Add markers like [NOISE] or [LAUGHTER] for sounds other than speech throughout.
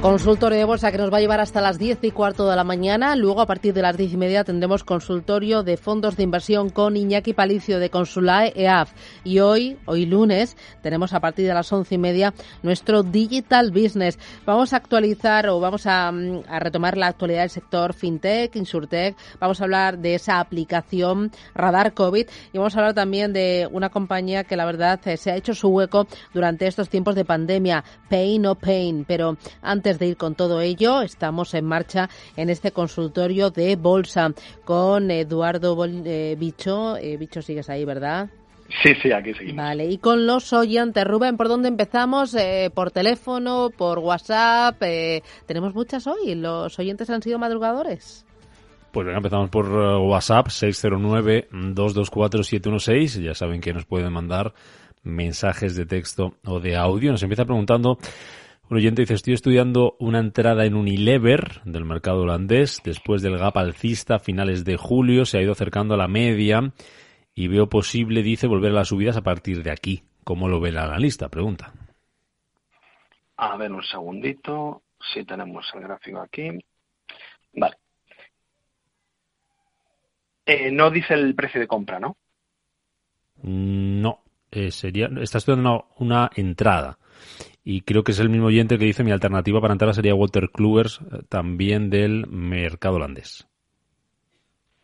Consultorio de bolsa que nos va a llevar hasta las 10 y cuarto de la mañana. Luego, a partir de las 10 y media, tendremos consultorio de fondos de inversión con Iñaki Palicio de Consulae EAF. Y hoy, hoy lunes, tenemos a partir de las 11 y media nuestro Digital Business. Vamos a actualizar o vamos a, mm, a retomar la actualidad del sector FinTech, InsurTech. Vamos a hablar de esa aplicación Radar COVID y vamos a hablar también de una compañía que la verdad eh, se ha hecho su hueco durante estos tiempos de pandemia. Pain o Pain. Pero antes antes de ir con todo ello, estamos en marcha en este consultorio de bolsa con Eduardo eh, Bicho. Eh, Bicho, sigues ahí, ¿verdad? Sí, sí, aquí seguimos. Vale, y con los oyentes, Rubén, ¿por dónde empezamos? Eh, ¿Por teléfono? ¿Por WhatsApp? Eh, tenemos muchas hoy. ¿Los oyentes han sido madrugadores? Pues venga, empezamos por WhatsApp 609-224-716. Ya saben que nos pueden mandar mensajes de texto o de audio. Nos empieza preguntando un oyente dice, estoy estudiando una entrada en Unilever del mercado holandés. Después del gap alcista a finales de julio se ha ido acercando a la media y veo posible, dice, volver a las subidas a partir de aquí. ¿Cómo lo ve la analista? Pregunta. A ver, un segundito. Si tenemos el gráfico aquí. Vale. Eh, no dice el precio de compra, ¿no? No, eh, sería, está estudiando una, una entrada y creo que es el mismo oyente que dice mi alternativa para entrar sería Walter Kluivers, eh, también del mercado holandés.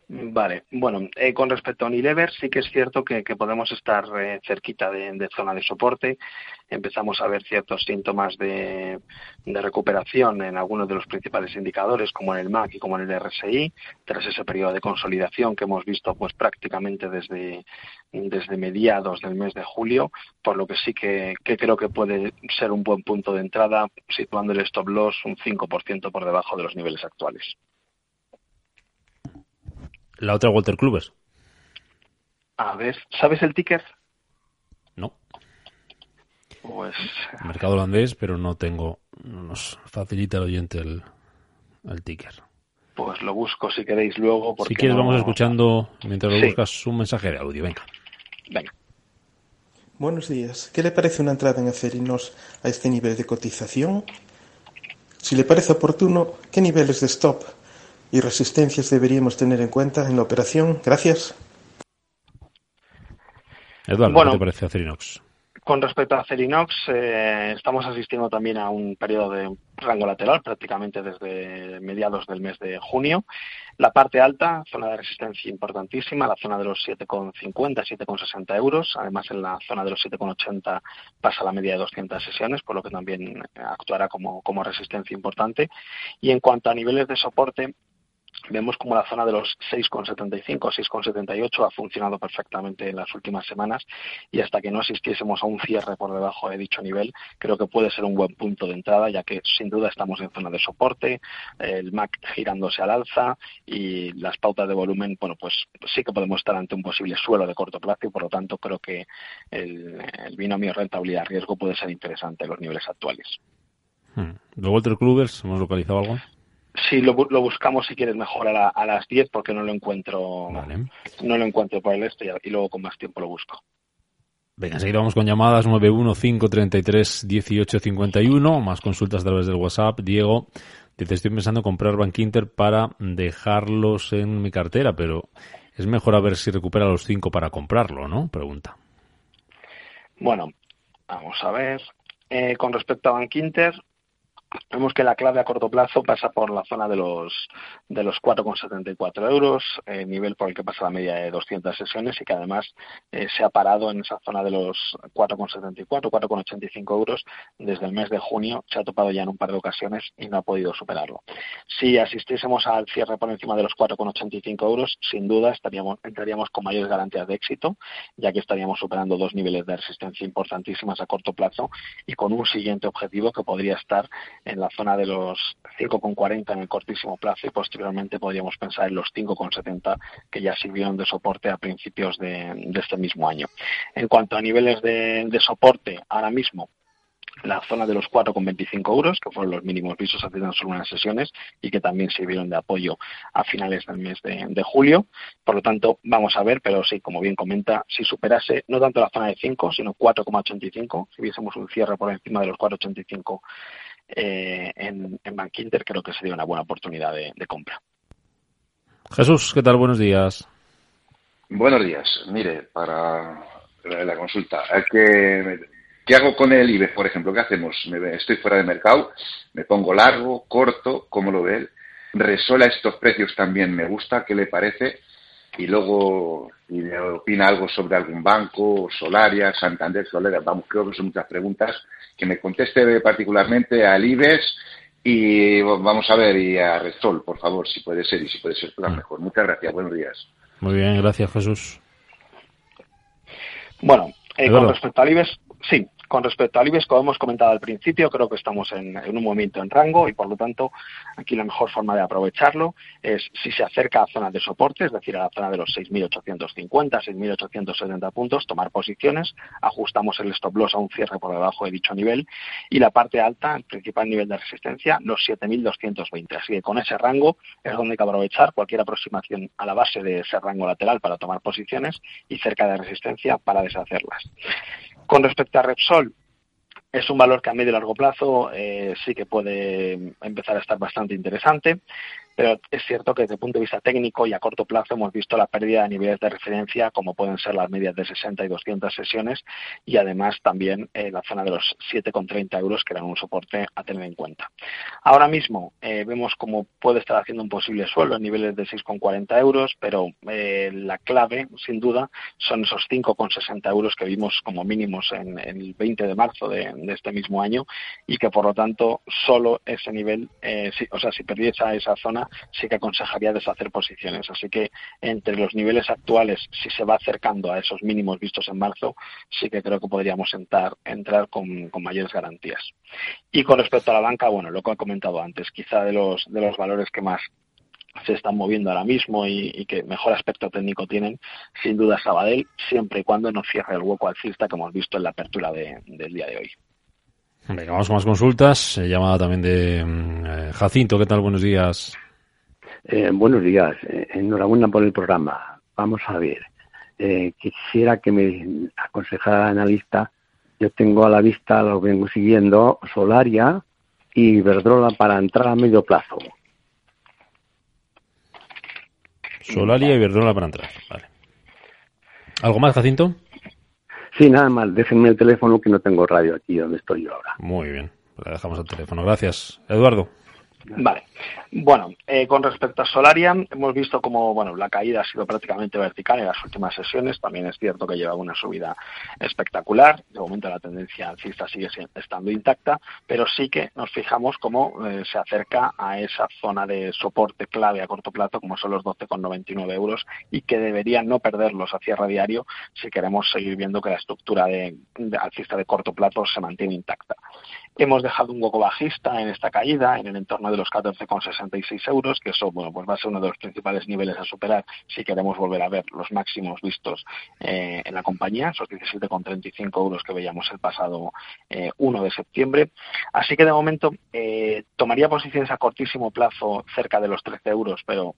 Vale, bueno, eh, con respecto a Unilever, sí que es cierto que, podemos estar eh, cerquita de, zona de soporte. Empezamos a ver ciertos síntomas de, recuperación en algunos de los principales indicadores, como en el MAC y como en el RSI, tras ese periodo de consolidación que hemos visto pues prácticamente desde, desde mediados del mes de julio, por lo que sí que, que creo que puede ser un buen punto de entrada, situando el stop loss un 5% por debajo de los niveles actuales. La otra Walter Clubes. A ver, ¿sabes el ticker? No. Pues. Mercado holandés, pero no tengo. No nos facilita el oyente el, el ticker. Pues lo busco si queréis luego. Si quieres, no... vamos escuchando mientras lo sí. buscas un mensaje de audio. Venga. Venga. Buenos días. ¿Qué le parece una entrada en Acerinos a este nivel de cotización? Si le parece oportuno, ¿qué niveles de stop y resistencias deberíamos tener en cuenta en la operación? Gracias. Eduardo, bueno, ¿qué te parece Acerinox? Con respecto a Acerinox, eh, estamos asistiendo también a un periodo de rango lateral prácticamente desde mediados del mes de junio. La parte alta, zona de resistencia importantísima, la zona de los 7,50, 7,60 euros. Además, en la zona de los 7,80 pasa la media de 200 sesiones, por lo que también actuará como, como resistencia importante. Y en cuanto a niveles de soporte, vemos como la zona de los 6,75 o 6,78 ha funcionado perfectamente en las últimas semanas y hasta que no asistiésemos a un cierre por debajo de dicho nivel, creo que puede ser un buen punto de entrada, ya que sin duda estamos en zona de soporte, el MAC girándose al alza y las pautas de volumen, bueno, pues sí que podemos estar ante un posible suelo de corto plazo y por lo tanto creo que el, el binomio rentabilidad-riesgo puede ser interesante en los niveles actuales. Hmm. ¿De Walter Klubers hemos localizado algo? Sí, lo, lo, buscamos si quieres mejor a, la, a, las 10 porque no lo encuentro vale. no lo encuentro por el este y, y, luego con más tiempo lo busco. Venga, enseguida vamos con llamadas 915331851, más consultas a través del WhatsApp. Diego, te estoy pensando en comprar Bank Inter para dejarlos en mi cartera, pero es mejor a ver si recupera los 5 para comprarlo, ¿no? Pregunta. Bueno, vamos a ver. Eh, con respecto a Bank Inter, Vemos que la clave a corto plazo pasa por la zona de los de los 4,74 euros, eh, nivel por el que pasa la media de 200 sesiones y que además eh, se ha parado en esa zona de los 4,74, 4,85 euros desde el mes de junio. Se ha topado ya en un par de ocasiones y no ha podido superarlo. Si asistiésemos al cierre por encima de los 4,85 euros, sin duda estaríamos, entraríamos con mayores garantías de éxito, ya que estaríamos superando dos niveles de resistencia importantísimas a corto plazo y con un siguiente objetivo que podría estar en la zona de los 5,40 en el cortísimo plazo y posteriormente podríamos pensar en los 5,70 que ya sirvieron de soporte a principios de, de, este mismo año. En cuanto a niveles de, de soporte, ahora mismo la zona de los 4,25 euros, que fueron los mínimos vistos hace tan solo unas sesiones y que también sirvieron de apoyo a finales del mes de, julio. Por lo tanto, vamos a ver, pero sí, como bien comenta, si superase no tanto la zona de 5, sino 4,85, si hubiésemos un cierre por encima de los 4,85 eh, en, en Bank Inter, creo que sería una buena oportunidad de, compra. Jesús, ¿qué tal? Buenos días. Buenos días. Mire, para la, consulta, que ¿Qué hago con el IBEX, por ejemplo? ¿Qué hacemos? estoy fuera de mercado, me pongo largo, corto, ¿cómo lo ve él? Resola estos precios también me gusta, ¿qué le parece? Y luego, si me opina algo sobre algún banco, Solaria, Santander, Solera, vamos, creo que son muchas preguntas, que me conteste particularmente al IBEX y vamos a ver, y a Resol, por favor, si puede ser, y si puede ser, pues mm. mejor. Muchas gracias, buenos días. Muy bien, gracias Jesús. Bueno, eh, con respecto al IBEX, sí, con respecto al IBEX, como hemos comentado al principio, creo que estamos en, un movimiento en rango y, por lo tanto, aquí la mejor forma de aprovecharlo es si se acerca a zonas de soporte, es decir, a la zona de los 6.850, 6.870 puntos, tomar posiciones, ajustamos el stop loss a un cierre por debajo de dicho nivel y la parte alta, el principal nivel de resistencia, los 7.220. Así que con ese rango es donde hay que aprovechar cualquier aproximación a la base de ese rango lateral para tomar posiciones y cerca de resistencia para deshacerlas. Con respecto a Repsol, es un valor que a medio y largo plazo eh, sí que puede empezar a estar bastante interesante pero es cierto que desde el punto de vista técnico y a corto plazo hemos visto la pérdida de niveles de referencia como pueden ser las medias de 60 y 200 sesiones y además también eh, la zona de los 7,30 euros que eran un soporte a tener en cuenta. Ahora mismo eh, vemos cómo puede estar haciendo un posible suelo en niveles de 6,40 euros, pero eh, la clave sin duda son esos 5,60 euros que vimos como mínimos en, el 20 de marzo de, este mismo año y que por lo tanto solo ese nivel, o sea, si perdiese esa zona sí que aconsejaría deshacer posiciones. Así que entre los niveles actuales, si se va acercando a esos mínimos vistos en marzo, sí que creo que podríamos entrar, entrar con, mayores garantías. Y con respecto a la banca, bueno, lo que he comentado antes, quizá de los, de los valores que más se están moviendo ahora mismo y, que mejor aspecto técnico tienen, sin duda Sabadell, siempre y cuando no cierre el hueco alcista que hemos visto en la apertura del día de hoy. Venga, vamos con más consultas. llamada también de mm, eh, Jacinto. ¿Qué tal? Buenos días. Eh, buenos días, eh, enhorabuena por el programa. Vamos a ver, eh, quisiera que me aconsejara analista. Yo tengo a la vista, lo vengo siguiendo, Solaria y Verdrola para entrar a medio plazo. Solaria y Verdrola para entrar, vale. ¿Algo más, Jacinto? Sí, nada más. Déjenme el teléfono que no tengo radio aquí donde estoy yo ahora. Muy bien. Le dejamos el teléfono. Gracias. Eduardo. Vale. Bueno, eh, con respecto a Solaria, hemos visto como bueno la caída ha sido prácticamente vertical en las últimas sesiones. También es cierto que lleva una subida espectacular. De momento la tendencia alcista sigue estando intacta, pero sí que nos fijamos cómo eh, se acerca a esa zona de soporte clave a corto plazo, como son los 12,99 euros, y que deberían no perderlos a cierre diario si queremos seguir viendo que la estructura de, alcista de corto plazo se mantiene intacta. Hemos dejado un hueco bajista en esta caída, en el entorno de los 14,66 euros, que eso bueno, pues va a ser uno de los principales niveles a superar si queremos volver a ver los máximos vistos eh, en la compañía, esos 17,35 euros que veíamos el pasado 1 eh, de septiembre. Así que de momento eh, tomaría posiciones a cortísimo plazo cerca de los 13 euros, pero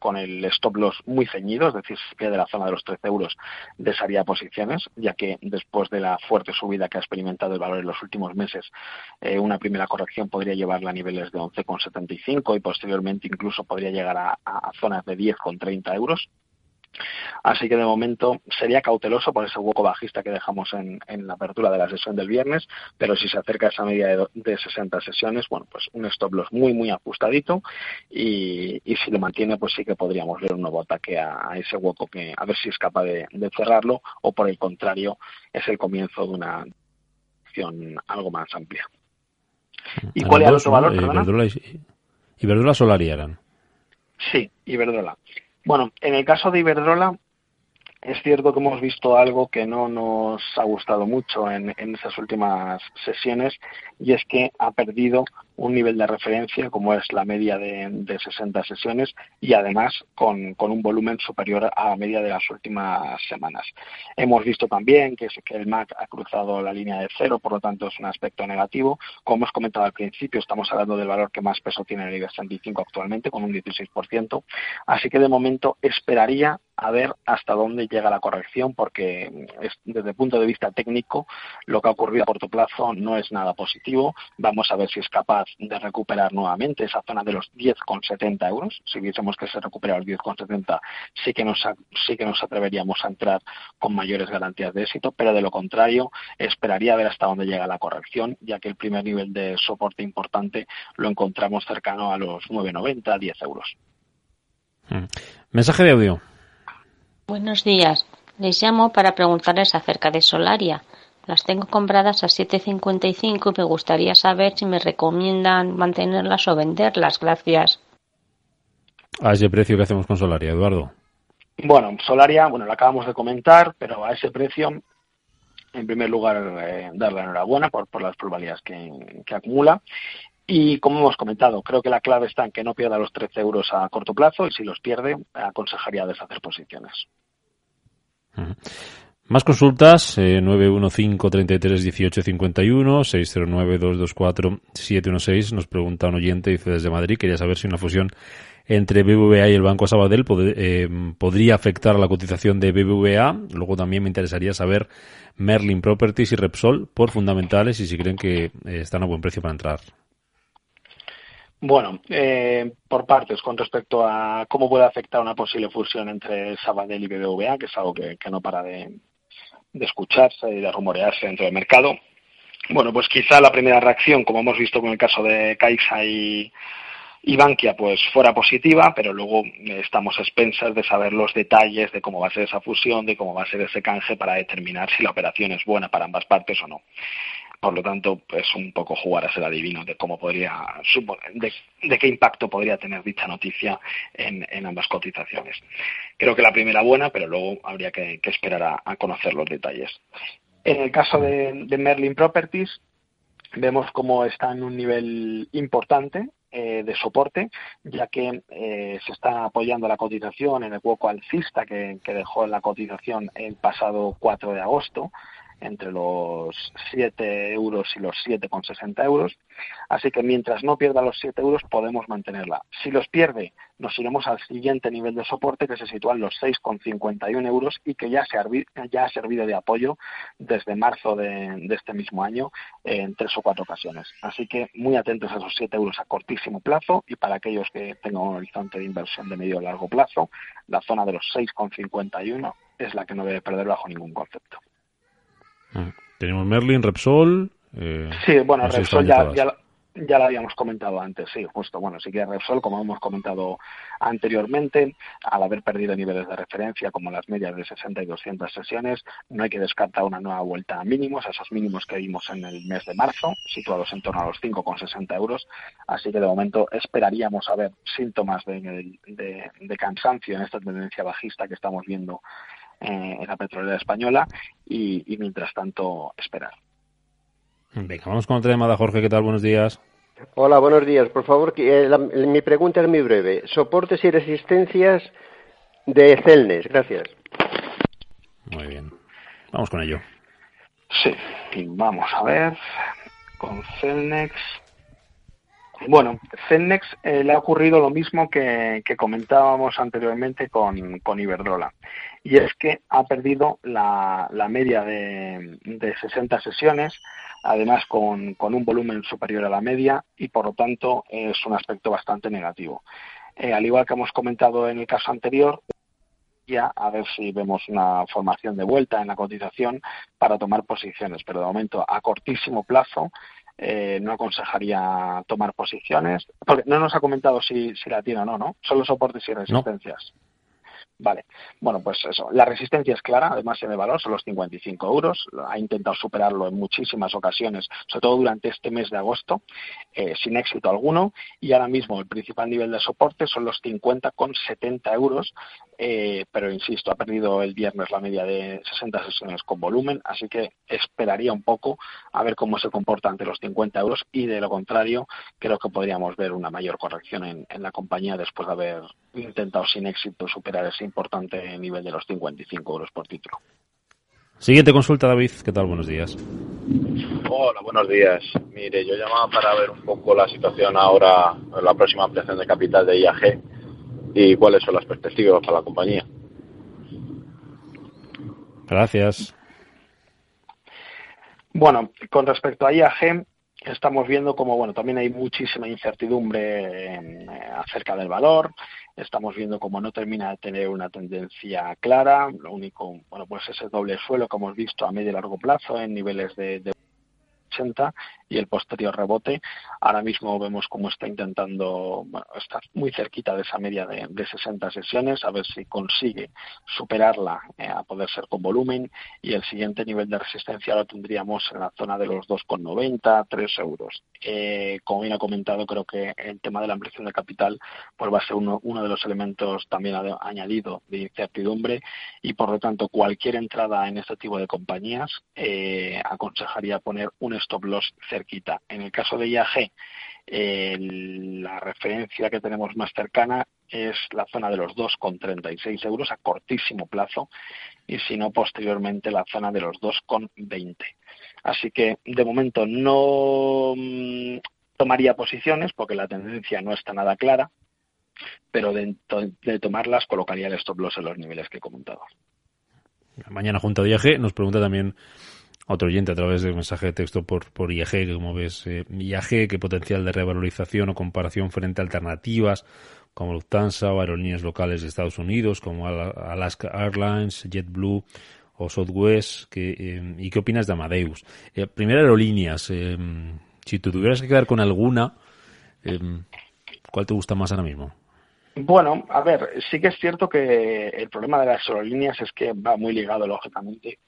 con el stop loss muy ceñido, es decir, si de la zona de los 13 euros desharía posiciones, ya que después de la fuerte subida que ha experimentado el valor en los últimos meses, eh, una primera corrección podría llevarla a niveles de 11,75 y posteriormente incluso podría llegar a, zonas de 10,30 euros. Así que de momento sería cauteloso por ese hueco bajista que dejamos en, la apertura de la sesión del viernes, pero si se acerca a esa media de, 60 sesiones, bueno, pues un stop loss muy, muy ajustadito y, si lo mantiene, pues sí que podríamos ver un nuevo ataque a, ese hueco que a ver si es capaz de cerrarlo o por el contrario es el comienzo de una algo más amplia. ¿Y cuál es el otro valor? Iberdrola y, Iberdrola Solaria eran. Sí, Iberdrola. Bueno, en el caso de Iberdrola, es cierto que hemos visto algo que no nos ha gustado mucho en, esas últimas sesiones y es que ha perdido un nivel de referencia como es la media de, de 60 sesiones y además con, un volumen superior a la media de las últimas semanas. Hemos visto también que, que el MAC ha cruzado la línea de cero, por lo tanto es un aspecto negativo. Como hemos comentado al principio, estamos hablando del valor que más peso tiene el IBEX 35 actualmente, con un 16%. Así que de momento esperaría a ver hasta dónde llega la corrección, porque desde el punto de vista técnico lo que ha ocurrido a corto plazo no es nada positivo. Vamos a ver si es capaz de recuperar nuevamente esa zona de los 10,70 euros. Si viésemos que se recupera los 10,70, sí que nos sí que nos atreveríamos a entrar con mayores garantías de éxito, pero de lo contrario esperaría a ver hasta dónde llega la corrección, ya que el primer nivel de soporte importante lo encontramos cercano a los 9,90, 10 euros. Mm. Mensaje de audio. Buenos días. Les llamo para preguntarles acerca de Solaria. Las tengo compradas a 7.55 y me gustaría saber si me recomiendan mantenerlas o venderlas. Gracias. ¿A ese precio que hacemos con Solaria, Eduardo? Bueno, Solaria, bueno, lo acabamos de comentar, pero a ese precio, en primer lugar, eh, darle enhorabuena por, por las probabilidades que, que acumula. Y como hemos comentado, creo que la clave está en que no pierda los 13 euros a corto plazo y si los pierde, aconsejaría deshacer posiciones. Más consultas, eh, 915 33 18 51, 609 224 716. Nos pregunta un oyente, dice desde Madrid, quería saber si una fusión entre BBVA y el Banco Sabadell eh, podría afectar a la cotización de BBVA. Luego también me interesaría saber Merlin Properties y Repsol por fundamentales y si creen que eh, están a buen precio para entrar. Bueno, eh, por partes, con respecto a cómo puede afectar una posible fusión entre Sabadell y BBVA, que es algo que, no para de, escucharse y de rumorearse dentro del mercado. Bueno, pues quizá la primera reacción, como hemos visto con el caso de Caixa y, Bankia, pues fuera positiva, pero luego estamos expensas de saber los detalles de cómo va a ser esa fusión, de cómo va a ser ese canje para determinar si la operación es buena para ambas partes o no. Por lo tanto, es un poco jugar a ser adivino de cómo podría de, de qué impacto podría tener dicha noticia en, ambas cotizaciones. Creo que la primera buena, pero luego habría que, esperar a, conocer los detalles. En el caso de, Merlin Properties, vemos cómo está en un nivel importante eh, de soporte, ya que eh, se está apoyando la cotización en el hueco alcista que, que dejó en la cotización el pasado 4 de agosto entre los 7 euros y los 7,60 euros. Así que mientras no pierda los 7 euros podemos mantenerla. Si los pierde, nos iremos al siguiente nivel de soporte que se sitúa en los 6,51 euros y que ya, se ha servido de apoyo desde marzo de, de, este mismo año en tres o cuatro ocasiones. Así que muy atentos a esos 7 euros a cortísimo plazo y para aquellos que tengan un horizonte de inversión de medio o largo plazo, la zona de los 6,51 es la que no debe perder bajo ningún concepto. Ah, tenemos Merlin, Repsol. Eh, sí, bueno, Repsol ya, ya, ya, lo habíamos comentado antes, sí, justo. Bueno, sí que Repsol, como hemos comentado anteriormente, al haber perdido niveles de referencia como las medias de 60 y 200 sesiones, no hay que descartar una nueva vuelta a mínimos, a esos mínimos que vimos en el mes de marzo, situados en torno a los 5,60 euros. Así que de momento esperaríamos a ver síntomas de, de, de cansancio en esta tendencia bajista que estamos viendo eh, en la petrolera española y, y, mientras tanto esperar. Venga, vamos con otra llamada, Jorge. ¿Qué tal? Buenos días. Hola, buenos días. Por favor, eh, la, mi pregunta es muy breve. Soportes y resistencias de Celnes. Gracias. Muy bien. Vamos con ello. Sí, vamos a ver. Con Celnex. Bueno, Celnex eh, le ha ocurrido lo mismo que, comentábamos anteriormente con, con, Iberdrola, y es que ha perdido la, la media de, de, 60 sesiones, además con, con, un volumen superior a la media, y por lo tanto es un aspecto bastante negativo. Eh, al igual que hemos comentado en el caso anterior, ya a ver si vemos una formación de vuelta en la cotización para tomar posiciones, pero de momento a cortísimo plazo eh, no aconsejaría tomar posiciones, porque no nos ha comentado si, si la tiene o no, ¿no? Solo soportes y resistencias. No. Vale, bueno, pues eso. La resistencia es clara, además de valor, son los 55 euros. Ha intentado superarlo en muchísimas ocasiones, sobre todo durante este mes de agosto, eh, sin éxito alguno. Y ahora mismo el principal nivel de soporte son los 50 con 70 euros, eh, pero insisto, ha perdido el viernes la media de 60 sesiones con volumen, así que esperaría un poco a ver cómo se comporta ante los 50 euros y de lo contrario creo que podríamos ver una mayor corrección en, en la compañía después de haber intentado sin éxito superar ese importante nivel de los 55 euros por título. Siguiente consulta, David. ¿Qué tal? Buenos días. Hola, buenos días. Mire, yo llamaba para ver un poco la situación ahora, la próxima ampliación de capital de IAG y cuáles son las perspectivas para la compañía. Gracias. Bueno, con respecto a IAG, estamos viendo como bueno también hay muchísima incertidumbre eh, acerca del valor estamos viendo como no termina de tener una tendencia clara lo único bueno pues ese doble suelo que hemos visto a medio y largo plazo en niveles de, de y el posterior rebote. Ahora mismo vemos cómo está intentando, está muy cerquita de esa media de, de 60 sesiones, a ver si consigue superarla eh, a poder ser con volumen y el siguiente nivel de resistencia lo tendríamos en la zona de los 2,90, 3 euros. Eh, como bien ha comentado, creo que el tema de la ampliación de capital pues va a ser uno, uno de los elementos también añadido de incertidumbre y por lo tanto cualquier entrada en este tipo de compañías eh, aconsejaría poner un stop loss En el caso de IAG, la referencia que tenemos más cercana es la zona de los 2,36 euros a cortísimo plazo y si no posteriormente la zona de los 2,20. Así que de momento no mm, tomaría posiciones porque la tendencia no está nada clara, pero de, de tomarlas colocaría el stop loss en los niveles que he comentado. Mañana junto a IAG nos pregunta también otro oyente a través de mensaje de texto por, por IAG, que como ves, eh, IAG, qué potencial de revalorización o comparación frente a alternativas como Lufthansa o aerolíneas locales de Estados Unidos como Alaska Airlines, JetBlue o Southwest, que, eh, ¿y qué opinas de Amadeus? Eh, primero aerolíneas, eh, si tú tuvieras que quedar con alguna, eh, ¿cuál te gusta más ahora mismo? Bueno, a ver, sí que es cierto que el problema de las aerolíneas es que va muy ligado, lógicamente,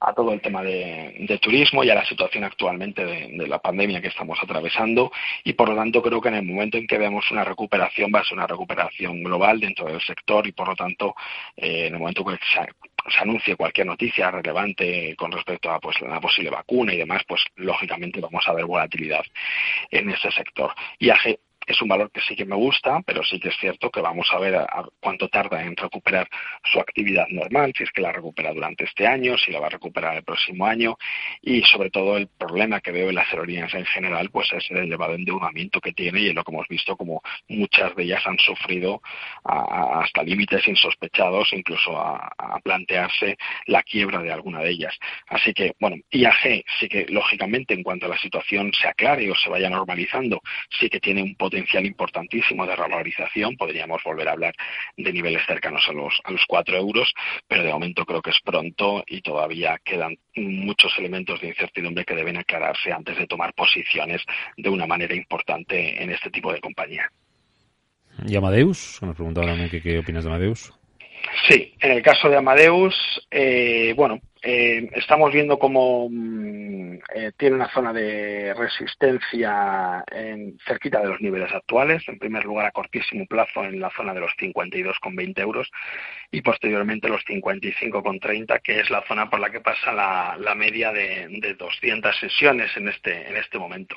a todo el tema de, turismo y a la situación actualmente de, la pandemia que estamos atravesando. Y por lo tanto creo que en el momento en que veamos una recuperación va a ser una recuperación global dentro del sector y por lo tanto eh, en el momento que se, anuncie cualquier noticia relevante con respecto a pues la posible vacuna y demás pues lógicamente vamos a ver volatilidad en ese sector. Y es un valor que sí que me gusta, pero sí que es cierto que vamos a ver a, cuánto tarda en recuperar su actividad normal, si es que la recupera durante este año, si la va a recuperar el próximo año y sobre todo el problema que veo en las aerolíneas en general pues es el elevado endeudamiento que tiene y es lo que hemos visto como muchas de ellas han sufrido hasta límites insospechados, incluso a, a, plantearse la quiebra de alguna de ellas. Así que, bueno, IAG sí que lógicamente en cuanto a la situación se aclare o se vaya normalizando, sí que tiene un potencial potencial importantísimo de revalorización. Podríamos volver a hablar de niveles cercanos a los, a los 4 euros, pero de momento creo que es pronto y todavía quedan muchos elementos de incertidumbre que deben aclararse antes de tomar posiciones de una manera importante en este tipo de compañía. ¿Y Amadeus? Nos preguntaba también qué opinas de Amadeus. Sí, en el caso de Amadeus, eh, bueno, eh, estamos viendo cómo mm, eh, tiene una zona de resistencia en, cerquita de los niveles actuales. En primer lugar, a cortísimo plazo en la zona de los 52,20 euros y posteriormente los 55,30, que es la zona por la que pasa la, la media de, de 200 sesiones en este, en este momento.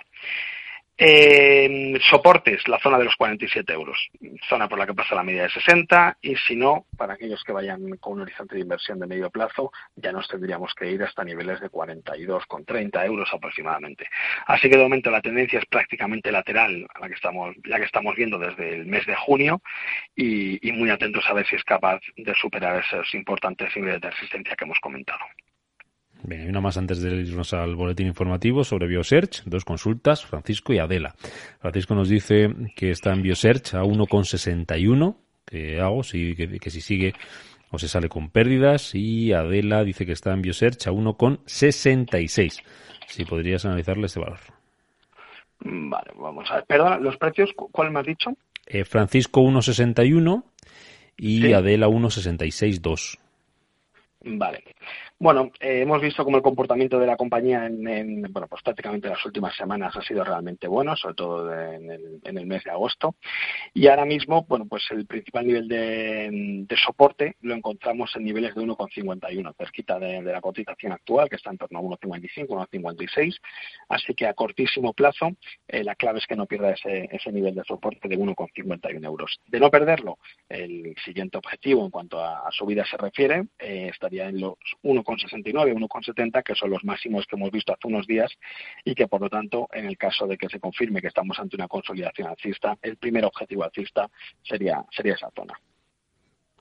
Eh, soportes, la zona de los 47 euros, zona por la que pasa la media de 60 y si no, para aquellos que vayan con un horizonte de inversión de medio plazo, ya nos tendríamos que ir hasta niveles de 42 con 30 euros aproximadamente. Así que de momento la tendencia es prácticamente lateral, a la que estamos, la que estamos viendo desde el mes de junio y, y muy atentos a ver si es capaz de superar esos importantes niveles de resistencia que hemos comentado. Bien, hay una más antes de irnos al boletín informativo sobre Biosearch, dos consultas, Francisco y Adela. Francisco nos dice que está en Biosearch a 1,61, que hago, si, que, que si sigue o se sale con pérdidas, y Adela dice que está en Biosearch a 1,66. Si podrías analizarle este valor. Vale, vamos a ver. Perdona, ¿los precios cuál me has dicho? Eh, Francisco 1,61 y ¿Sí? Adela 1,66,2. Vale. Bueno, eh, hemos visto como el comportamiento de la compañía en, bueno, pues prácticamente las últimas semanas ha sido realmente bueno, sobre todo en el, mes de agosto. Y ahora mismo, bueno, pues el principal nivel de, soporte lo encontramos en niveles de 1,51, cerquita de, la cotización actual, que está en torno a 1,55, 1,56. Así que a cortísimo plazo, eh, la clave es que no pierda ese, nivel de soporte de 1,51 euros. De no perderlo, el siguiente objetivo en cuanto a, subida se refiere, eh, estaría en los 1,69, 1,70, que son los máximos que hemos visto hace unos días y que, por lo tanto, en el caso de que se confirme que estamos ante una consolidación alcista, el primer objetivo alcista sería, sería esa zona.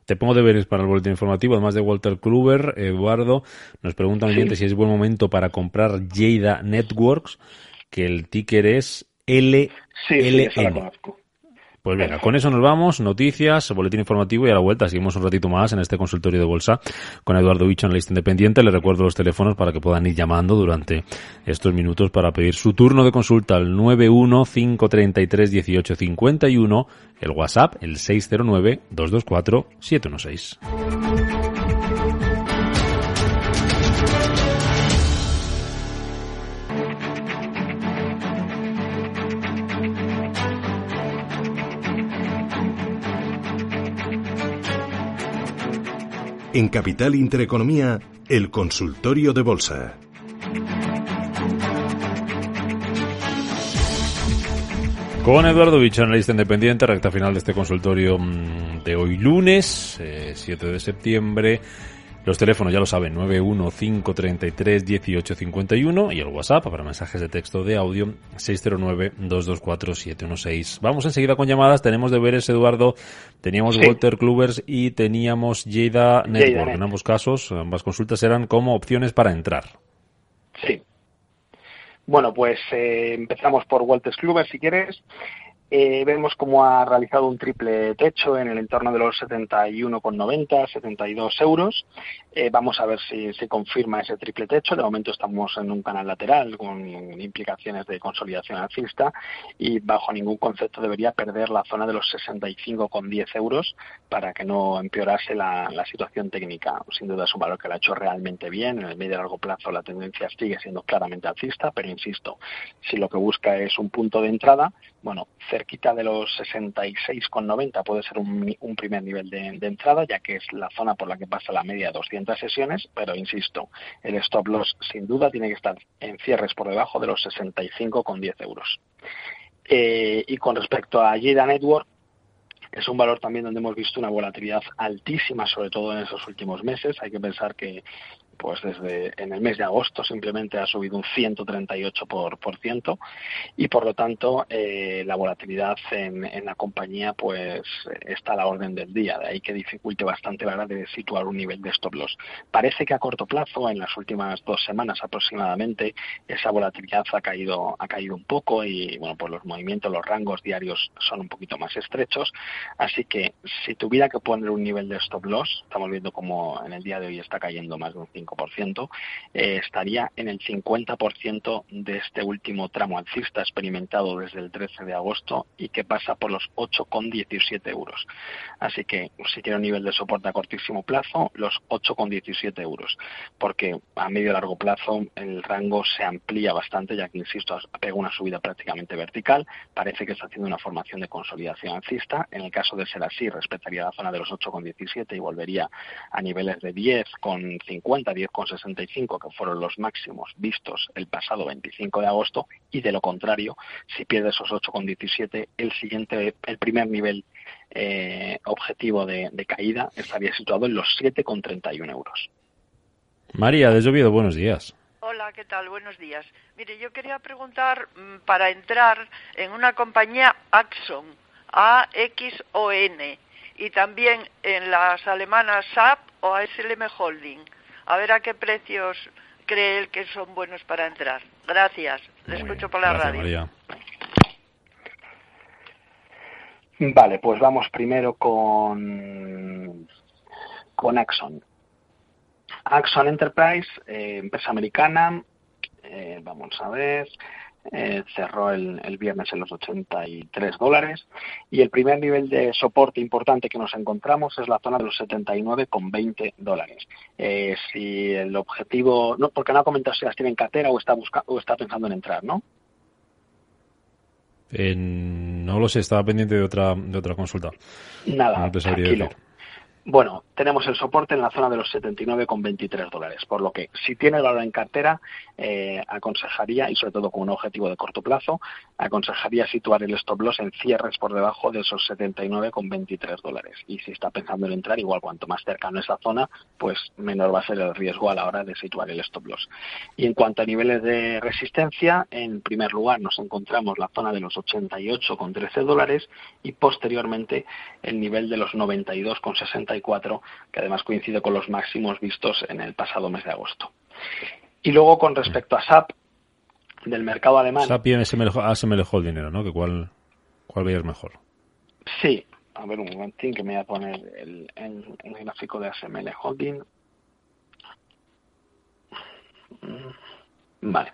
Te pongo deberes para el boletín informativo, además de Walter Kluber, Eduardo, nos pregunta un si es buen momento para comprar Jada Networks, que el ticker es LLN. Sí, sí, pues venga, con eso nos vamos. Noticias, boletín informativo y a la vuelta seguimos un ratito más en este consultorio de bolsa con Eduardo Bicho, lista independiente. Le recuerdo los teléfonos para que puedan ir llamando durante estos minutos para pedir su turno de consulta al 915331851, el WhatsApp el 609 En Capital Intereconomía, el consultorio de bolsa. Con Eduardo Bicho, analista independiente, recta final de este consultorio mm, de hoy lunes, 7 eh, de septiembre. Los teléfonos ya lo saben, 915331851 y el WhatsApp para mensajes de texto de audio 609224716. Vamos enseguida con llamadas, tenemos deberes Eduardo, teníamos Walter Klubers y teníamos Jada Network. En ambos casos, ambas consultas eran como opciones para entrar. Sí. Bueno, pues eh, empezamos por Walter Klubers si quieres. Eh, vemos cómo ha realizado un triple techo en el entorno de los 71,90, 72 euros. Eh, vamos a ver si se confirma ese triple techo. De momento estamos en un canal lateral con implicaciones de consolidación alcista y bajo ningún concepto debería perder la zona de los 65,10 euros para que no empeorase la, situación técnica. Sin duda es un valor que lo ha hecho realmente bien. En el medio y largo plazo la tendencia sigue siendo claramente alcista, pero insisto, si lo que busca es un punto de entrada, bueno, cerquita de los 66,90 puede ser un, primer nivel de, entrada, ya que es la zona por la que pasa la media de 200 sesiones, pero insisto, el stop loss sin duda tiene que estar en cierres por debajo de los 65,10 euros. Eh, y con respecto a Jada Network, es un valor también donde hemos visto una volatilidad altísima, sobre todo en esos últimos meses. Hay que pensar que pues desde en el mes de agosto simplemente ha subido un 138%, por, por ciento, y por lo tanto eh, la volatilidad en, en, la compañía pues está a la orden del día, de ahí que dificulte bastante la hora de situar un nivel de stop loss. Parece que a corto plazo, en las últimas dos semanas aproximadamente, esa volatilidad ha caído, ha caído un poco y bueno pues los movimientos, los rangos diarios son un poquito más estrechos, así que si tuviera que poner un nivel de stop loss, estamos viendo como en el día de hoy está cayendo más de un 5 eh, estaría en el 50% de este último tramo alcista experimentado desde el 13 de agosto y que pasa por los 8,17 euros. Así que si tiene un nivel de soporte a cortísimo plazo, los 8,17 euros, porque a medio y largo plazo el rango se amplía bastante, ya que, insisto, ha pegado una subida prácticamente vertical, parece que está haciendo una formación de consolidación alcista. En el caso de ser así, respetaría la zona de los 8,17 y volvería a niveles de 10,50, 10,65, que fueron los máximos vistos el pasado 25 de agosto, y de lo contrario, si pierde esos 8,17, el siguiente, el primer nivel eh, objetivo de, caída estaría situado en los 7,31 euros. María, de Oviedo, buenos días. Hola, ¿qué tal? Buenos días. Mire, yo quería preguntar mm, para entrar en una compañía Axon, A-X-O-N, y también en las alemanas SAP o ASLM Holding a ver a qué precios cree él que son buenos para entrar. Gracias. Le escucho por la radio. Vale, pues vamos primero con, con Axon. Axon Enterprise, eh, empresa americana, eh, vamos a ver, eh, cerró el, el, viernes en los 83 dólares y el primer nivel de soporte importante que nos encontramos es la zona de los 79,20 dólares. Eh, si el objetivo, no, porque no ha comentado si las tiene en cartera o está, busca, o está pensando en entrar, ¿no? no lo sé, estaba pendiente de otra, de otra consulta. Nada, no tranquilo. Bueno, tenemos el soporte en la zona de los 79,23 dólares, por lo que si tiene el valor en cartera, eh, aconsejaría, y sobre todo con un objetivo de corto plazo, aconsejaría situar el stop loss en cierres por debajo de esos 79,23 dólares. Y si está pensando en entrar, igual cuanto más cercano a esa zona, pues menor va a ser el riesgo a la hora de situar el stop loss. Y en cuanto a niveles de resistencia, en primer lugar nos encontramos la zona de los 88,13 dólares y posteriormente el nivel de los 92,60 que además coincide con los máximos vistos en el pasado mes de agosto. Y luego con respecto a SAP, del mercado alemán. SAP y ASML Holding, ¿no? Que cuál, cuál veías mejor? Sí, a ver un momentín que me voy a poner el, el, el gráfico de ASML Holding. Mm, vale.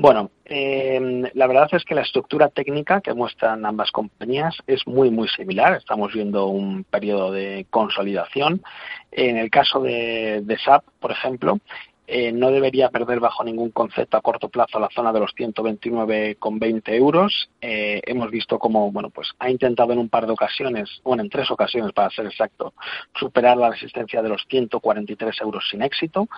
Bueno, eh, la verdad es que la estructura técnica que muestran ambas compañías es muy, muy similar. Estamos viendo un periodo de consolidación. En el caso de, de SAP, por ejemplo, eh, no debería perder bajo ningún concepto a corto plazo la zona de los 129,20 euros. Eh, hemos visto cómo bueno, pues ha intentado en un par de ocasiones, bueno, en tres ocasiones para ser exacto, superar la resistencia de los 143 euros sin éxito,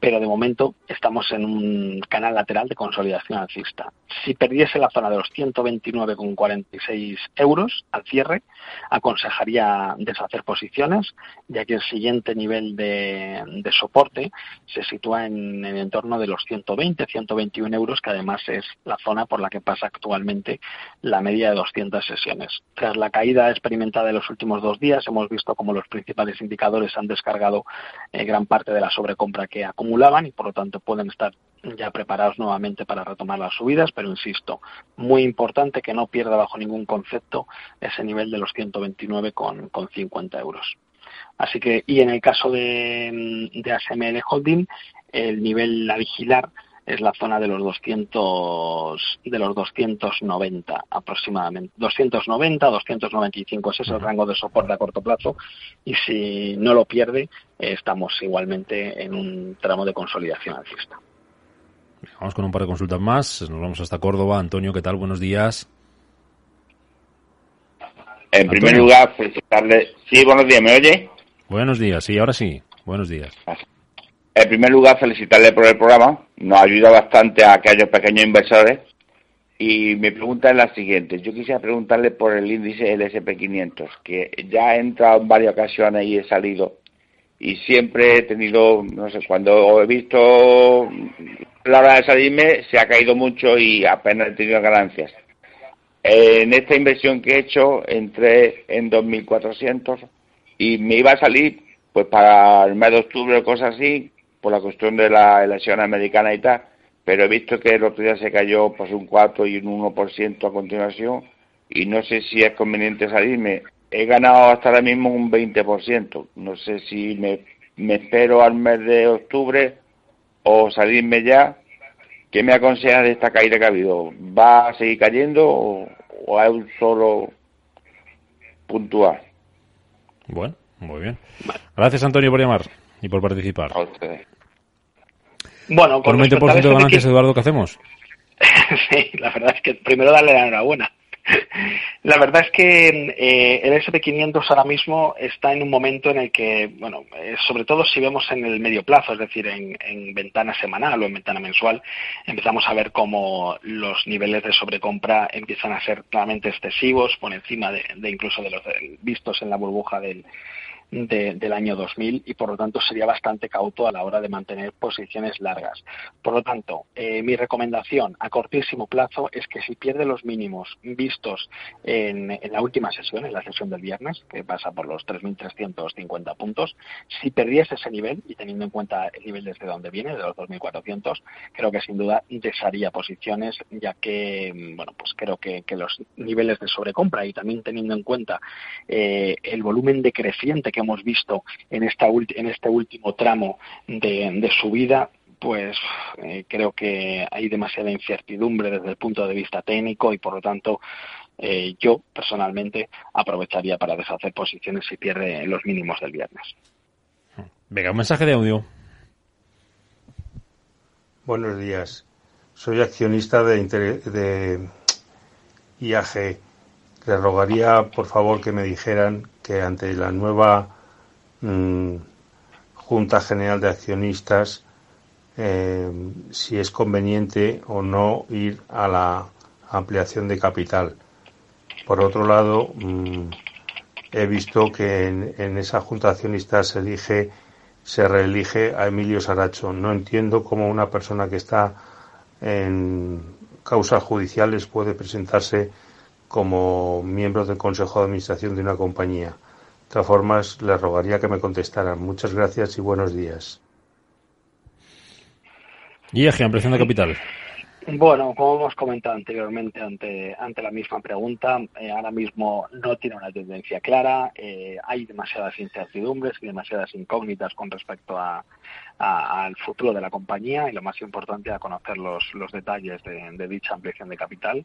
pero de momento estamos en un canal lateral de consolidación alcista. Si perdiese la zona de los 129,46 euros al cierre, aconsejaría deshacer posiciones, ya que el siguiente nivel de, de soporte se sitúa en el entorno de los 120, 121 euros, que además es la zona por la que pasa actualmente la media de 200 sesiones. Tras la caída experimentada en los últimos dos días, hemos visto como los principales indicadores han descargado eh, gran parte de la sobrecompra que acumulaban y por lo tanto pueden estar ya preparados nuevamente para retomar las subidas, pero insisto, muy importante que no pierda bajo ningún concepto ese nivel de los 129 con, con 50 euros. Así que, y en el caso de, de ASML Holding, el nivel a vigilar es la zona de los 200 de los 290 aproximadamente. 290 295 ese es el rango de soporte a corto plazo. Y si no lo pierde eh, estamos igualmente en un tramo de consolidación alcista. Vamos con un par de consultas más. Nos vamos hasta Córdoba. Antonio qué tal buenos días. En primer lugar felicitarle. Sí buenos días me oye buenos días sí ahora sí buenos días en primer lugar, felicitarle por el programa. Nos ayuda bastante a aquellos pequeños inversores. Y mi pregunta es la siguiente. Yo quisiera preguntarle por el índice LSP500, que ya he entrado en varias ocasiones y he salido. Y siempre he tenido, no sé, cuando he visto la hora de salirme, se ha caído mucho y apenas he tenido ganancias. En esta inversión que he hecho, entré en 2.400 y me iba a salir pues para el mes de octubre o cosas así, por la cuestión de la elección americana y tal, pero he visto que el otro día se cayó pues un 4 y un 1% a continuación y no sé si es conveniente salirme. He ganado hasta ahora mismo un 20%. No sé si me, espero al mes de octubre o salirme ya. ¿Qué me aconseja de esta caída que ha habido? ¿Va a seguir cayendo o, o es un solo puntual? Bueno, muy bien. Gracias, Antonio, por llamar y por participar. Bueno, con un 20% de ganancias, Eduardo, ¿qué hacemos? [LAUGHS] sí, la verdad es que primero darle la enhorabuena. La verdad es que eh, el SP500 ahora mismo está en un momento en el que, bueno, eh, sobre todo si vemos en el medio plazo, es decir, en, en, ventana semanal o en ventana mensual, empezamos a ver cómo los niveles de sobrecompra empiezan a ser claramente excesivos, por encima de, de incluso de los vistos en la burbuja del, de, del año 2000 y por lo tanto sería bastante cauto a la hora de mantener posiciones largas. Por lo tanto, eh, mi recomendación a cortísimo plazo es que si pierde los mínimos vistos en, la última sesión, en la sesión del viernes, que pasa por los 3.350 puntos, si perdiese ese nivel y teniendo en cuenta el nivel desde donde viene, de los 2.400, creo que sin duda desharía posiciones, ya que, bueno, pues creo que, que los niveles de sobrecompra y también teniendo en cuenta eh, el volumen decreciente que hemos visto en, esta en este último tramo de, de subida pues eh, creo que hay demasiada incertidumbre desde el punto de vista técnico y por lo tanto eh, yo personalmente aprovecharía para deshacer posiciones si pierde los mínimos del viernes. Venga, un mensaje de audio. Buenos días. Soy accionista de, de IAG. Le rogaría, por favor, que me dijeran que ante la nueva mm, Junta General de Accionistas, eh, si es conveniente o no ir a la ampliación de capital. Por otro lado, mm, he visto que en, esa Junta de Accionistas se elige, se reelige a Emilio Saracho. No entiendo cómo una persona que está en causas judiciales puede presentarse como miembro del Consejo de Administración de una compañía. De todas formas, les rogaría que me contestaran. Muchas gracias y buenos días. Y ampliación de capital. Bueno, como hemos comentado anteriormente ante, ante la misma pregunta, eh, ahora mismo no tiene una tendencia clara, eh, hay demasiadas incertidumbres y demasiadas incógnitas con respecto a, al futuro de la compañía y lo más importante a conocer los, los detalles de, de dicha ampliación de capital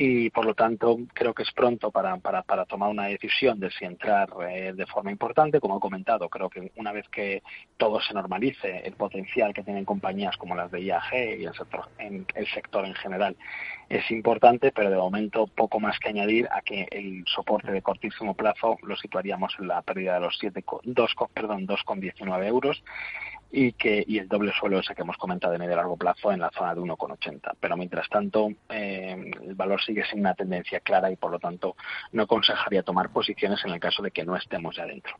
y por lo tanto creo que es pronto para, para, tomar una decisión de si entrar eh, de forma importante. Como he comentado, creo que una vez que todo se normalice, el potencial que tienen compañías como las de IAG y el sector en, el sector en general es importante, pero de momento poco más que añadir a que el soporte de cortísimo plazo lo situaríamos en la pérdida de los 7, 2, perdón, 2,19 euros y que y el doble suelo ese que hemos comentado de medio largo plazo en la zona de 1,80. Pero mientras tanto, eh, el valor sigue sin una tendencia clara y por lo tanto no aconsejaría tomar posiciones en el caso de que no estemos ya dentro.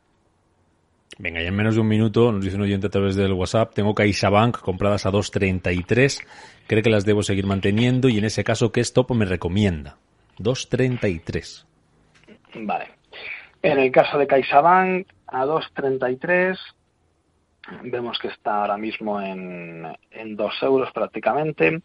Venga, y en menos de un minuto nos dice un oyente a través del WhatsApp, tengo CaixaBank compradas a 2.33, cree que las debo seguir manteniendo y en ese caso, ¿qué stop me recomienda? 2.33. Vale. En el caso de CaixaBank, a 2.33 Vemos que está ahora mismo en, en 2 euros prácticamente.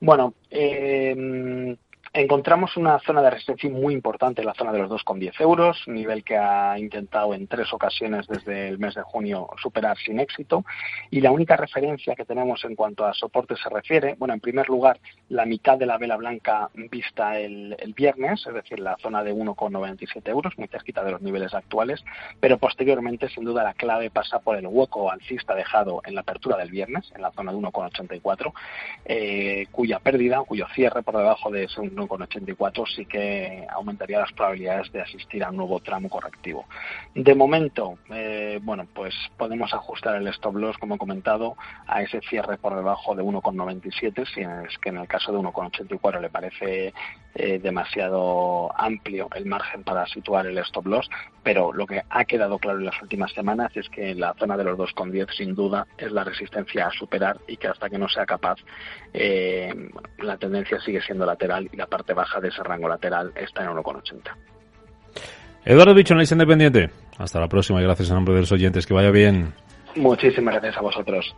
Bueno, eh, encontramos una zona de resistencia muy importante la zona de los 2,10 euros, nivel que ha intentado en tres ocasiones desde el mes de junio superar sin éxito. Y la única referencia que tenemos en cuanto a soporte se refiere, bueno, en primer lugar, la mitad de la vela blanca vista el, el viernes, es decir, la zona de 1,97 euros, muy cerquita de los niveles actuales, pero posteriormente, sin duda, la clave pasa por el hueco alcista dejado en la apertura del viernes, en la zona de 1,84, eh, cuya pérdida, cuyo cierre por debajo de con 84 sí que aumentaría las probabilidades de asistir a un nuevo tramo correctivo. De momento, eh, bueno, pues podemos ajustar el stop loss, como he comentado, a ese cierre por debajo de 1,97, si es que en el caso de 1,84 le parece eh, demasiado amplio el margen para situar el stop loss, pero lo que ha quedado claro en las últimas semanas es que la zona de los 2,10 sin duda es la resistencia a superar y que hasta que no sea capaz eh, la tendencia sigue siendo lateral y la parte baja de ese rango lateral está en 1,80. Eduardo Bicho, Análisis Independiente. Hasta la próxima y gracias a nombre de los oyentes. Que vaya bien. Muchísimas gracias a vosotros.